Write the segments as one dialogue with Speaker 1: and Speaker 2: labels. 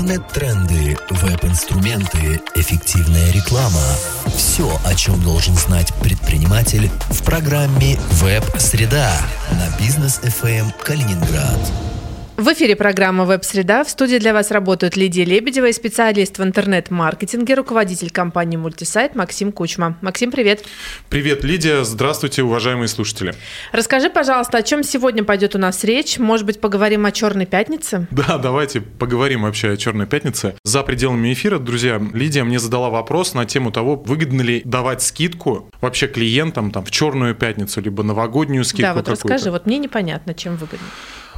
Speaker 1: Интернет-тренды, веб-инструменты, эффективная реклама. Все, о чем должен знать предприниматель в программе «Веб-среда» на бизнес FM Калининград.
Speaker 2: В эфире программа «Веб-среда». В студии для вас работают Лидия Лебедева и специалист в интернет-маркетинге, руководитель компании «Мультисайт» Максим Кучма. Максим, привет.
Speaker 3: Привет, Лидия. Здравствуйте, уважаемые слушатели.
Speaker 2: Расскажи, пожалуйста, о чем сегодня пойдет у нас речь? Может быть, поговорим о «Черной пятнице»?
Speaker 3: Да, давайте поговорим вообще о «Черной пятнице». За пределами эфира, друзья, Лидия мне задала вопрос на тему того, выгодно ли давать скидку вообще клиентам там, в «Черную пятницу», либо новогоднюю скидку
Speaker 2: Да, вот расскажи, вот мне непонятно, чем выгодно.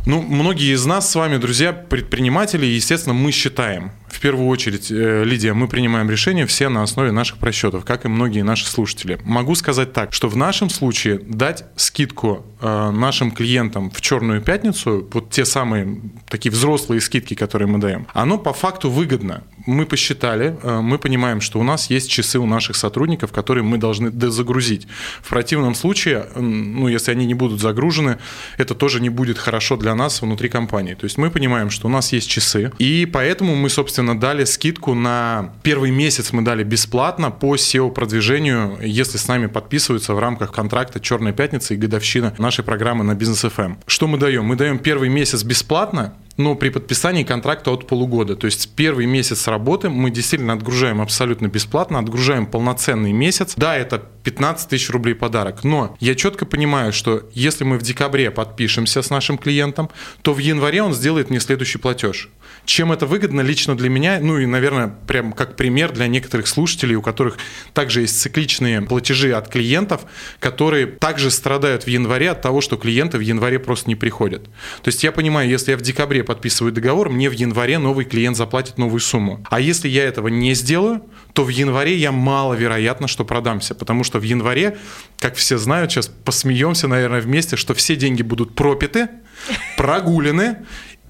Speaker 3: Ну, многие из нас с вами, друзья, предприниматели, естественно, мы считаем. В первую очередь, э, Лидия, мы принимаем решения все на основе наших просчетов, как и многие наши слушатели. Могу сказать так, что в нашем случае дать скидку э, нашим клиентам в черную пятницу, вот те самые такие взрослые скидки, которые мы даем, оно по факту выгодно. Мы посчитали, э, мы понимаем, что у нас есть часы у наших сотрудников, которые мы должны дозагрузить. В противном случае, ну, если они не будут загружены, это тоже не будет хорошо для нас внутри компании. То есть мы понимаем, что у нас есть часы, и поэтому мы, собственно, дали скидку на первый месяц мы дали бесплатно по SEO-продвижению, если с нами подписываются в рамках контракта «Черная пятница» и годовщина нашей программы на Бизнес FM. Что мы даем? Мы даем первый месяц бесплатно, но при подписании контракта от полугода. То есть первый месяц работы мы действительно отгружаем абсолютно бесплатно, отгружаем полноценный месяц. Да, это 15 тысяч рублей подарок, но я четко понимаю, что если мы в декабре подпишемся с нашим клиентом, то в январе он сделает мне следующий платеж. Чем это выгодно лично для меня, ну и, наверное, прям как пример для некоторых слушателей, у которых также есть цикличные платежи от клиентов, которые также страдают в январе от того, что клиенты в январе просто не приходят. То есть я понимаю, если я в декабре подписываю договор, мне в январе новый клиент заплатит новую сумму. А если я этого не сделаю, то в январе я маловероятно, что продамся, потому что в январе, как все знают, сейчас посмеемся, наверное, вместе, что все деньги будут пропиты, прогулены,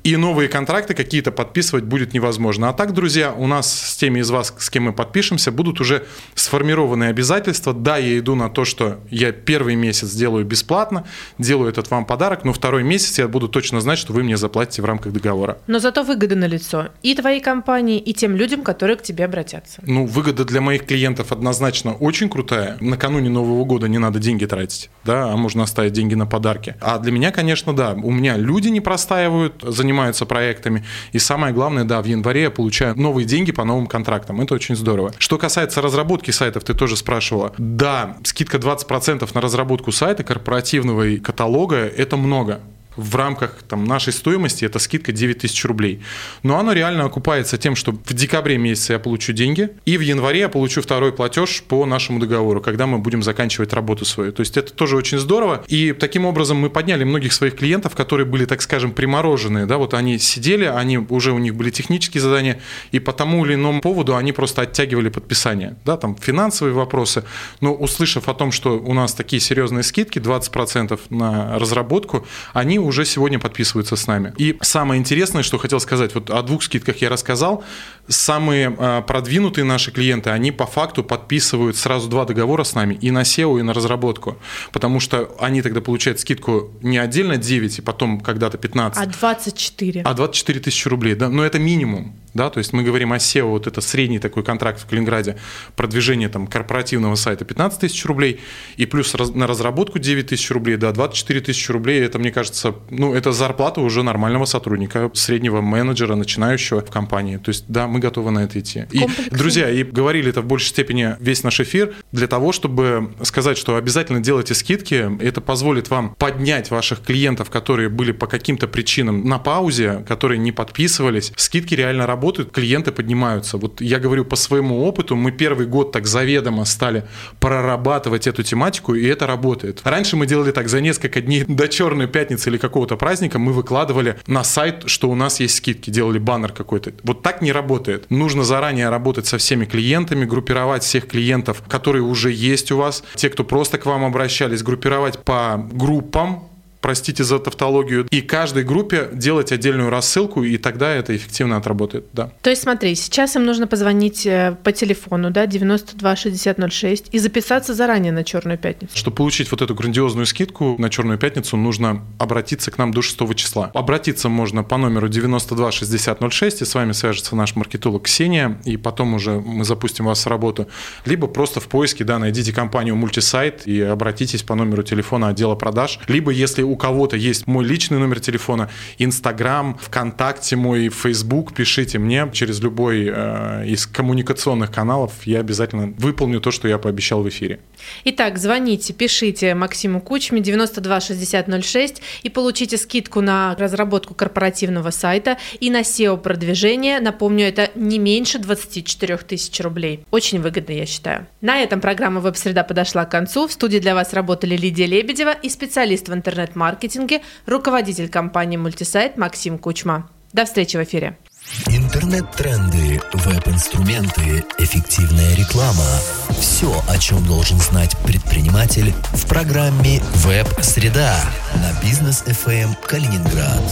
Speaker 3: и новые контракты какие-то подписывать будет невозможно. А так, друзья, у нас с теми из вас, с кем мы подпишемся, будут уже сформированы обязательства. Да, я иду на то, что я первый месяц делаю бесплатно, делаю этот вам подарок, но второй месяц я буду точно знать, что вы мне заплатите в рамках договора.
Speaker 2: Но зато выгода на лицо и твоей компании, и тем людям, которые к тебе обратятся.
Speaker 3: Ну, выгода для моих клиентов однозначно очень крутая. Накануне Нового года не надо деньги тратить, да, а можно оставить деньги на подарки. А для меня, конечно, да, у меня люди не простаивают, занимаются занимаются проектами. И самое главное, да, в январе я получаю новые деньги по новым контрактам. Это очень здорово. Что касается разработки сайтов, ты тоже спрашивала. Да, скидка 20% на разработку сайта корпоративного и каталога – это много в рамках там, нашей стоимости это скидка 9 тысяч рублей. Но оно реально окупается тем, что в декабре месяце я получу деньги, и в январе я получу второй платеж по нашему договору, когда мы будем заканчивать работу свою. То есть это тоже очень здорово. И таким образом мы подняли многих своих клиентов, которые были, так скажем, примороженные. Да? Вот они сидели, они уже у них были технические задания, и по тому или иному поводу они просто оттягивали подписание. Да? Там финансовые вопросы. Но услышав о том, что у нас такие серьезные скидки, 20% на разработку, они уже сегодня подписываются с нами. И самое интересное, что хотел сказать, вот о двух скидках я рассказал. Самые а, продвинутые наши клиенты, они по факту подписывают сразу два договора с нами, и на SEO, и на разработку. Потому что они тогда получают скидку не отдельно 9, и потом когда-то 15.
Speaker 2: А 24.
Speaker 3: А 24 тысячи рублей, да, но это минимум да, то есть мы говорим о SEO, вот это средний такой контракт в Калининграде, продвижение там корпоративного сайта 15 тысяч рублей, и плюс раз, на разработку 9 тысяч рублей, да, 24 тысячи рублей, это, мне кажется, ну, это зарплата уже нормального сотрудника, среднего менеджера, начинающего в компании, то есть, да, мы готовы на это идти. И, друзья, и говорили это в большей степени весь наш эфир, для того, чтобы сказать, что обязательно делайте скидки, это позволит вам поднять ваших клиентов, которые были по каким-то причинам на паузе, которые не подписывались, скидки реально работают, работают, клиенты поднимаются. Вот я говорю по своему опыту, мы первый год так заведомо стали прорабатывать эту тематику, и это работает. Раньше мы делали так, за несколько дней до Черной пятницы или какого-то праздника мы выкладывали на сайт, что у нас есть скидки, делали баннер какой-то. Вот так не работает. Нужно заранее работать со всеми клиентами, группировать всех клиентов, которые уже есть у вас, те, кто просто к вам обращались, группировать по группам, простите за тавтологию, и каждой группе делать отдельную рассылку, и тогда это эффективно отработает, да.
Speaker 2: То есть смотри, сейчас им нужно позвонить э, по телефону, да, 92 60 06 и записаться заранее на Черную пятницу.
Speaker 3: Чтобы получить вот эту грандиозную скидку на Черную пятницу, нужно обратиться к нам до 6 числа. Обратиться можно по номеру 92 60 06, и с вами свяжется наш маркетолог Ксения, и потом уже мы запустим вас в работу. Либо просто в поиске, да, найдите компанию Мультисайт и обратитесь по номеру телефона отдела продаж. Либо, если у кого-то есть мой личный номер телефона, Инстаграм, ВКонтакте мой, Фейсбук, пишите мне через любой э, из коммуникационных каналов, я обязательно выполню то, что я пообещал в эфире.
Speaker 2: Итак, звоните, пишите Максиму Кучме 92 60 06 и получите скидку на разработку корпоративного сайта и на SEO-продвижение. Напомню, это не меньше 24 тысяч рублей. Очень выгодно, я считаю. На этом программа «Веб-среда» подошла к концу. В студии для вас работали Лидия Лебедева и специалист в интернет-маркетинге, руководитель компании «Мультисайт» Максим Кучма. До встречи в эфире.
Speaker 1: Интернет-тренды, веб-инструменты, эффективная реклама. Все, о чем должен знать предприниматель в программе «Веб-среда» на бизнес FM Калининград.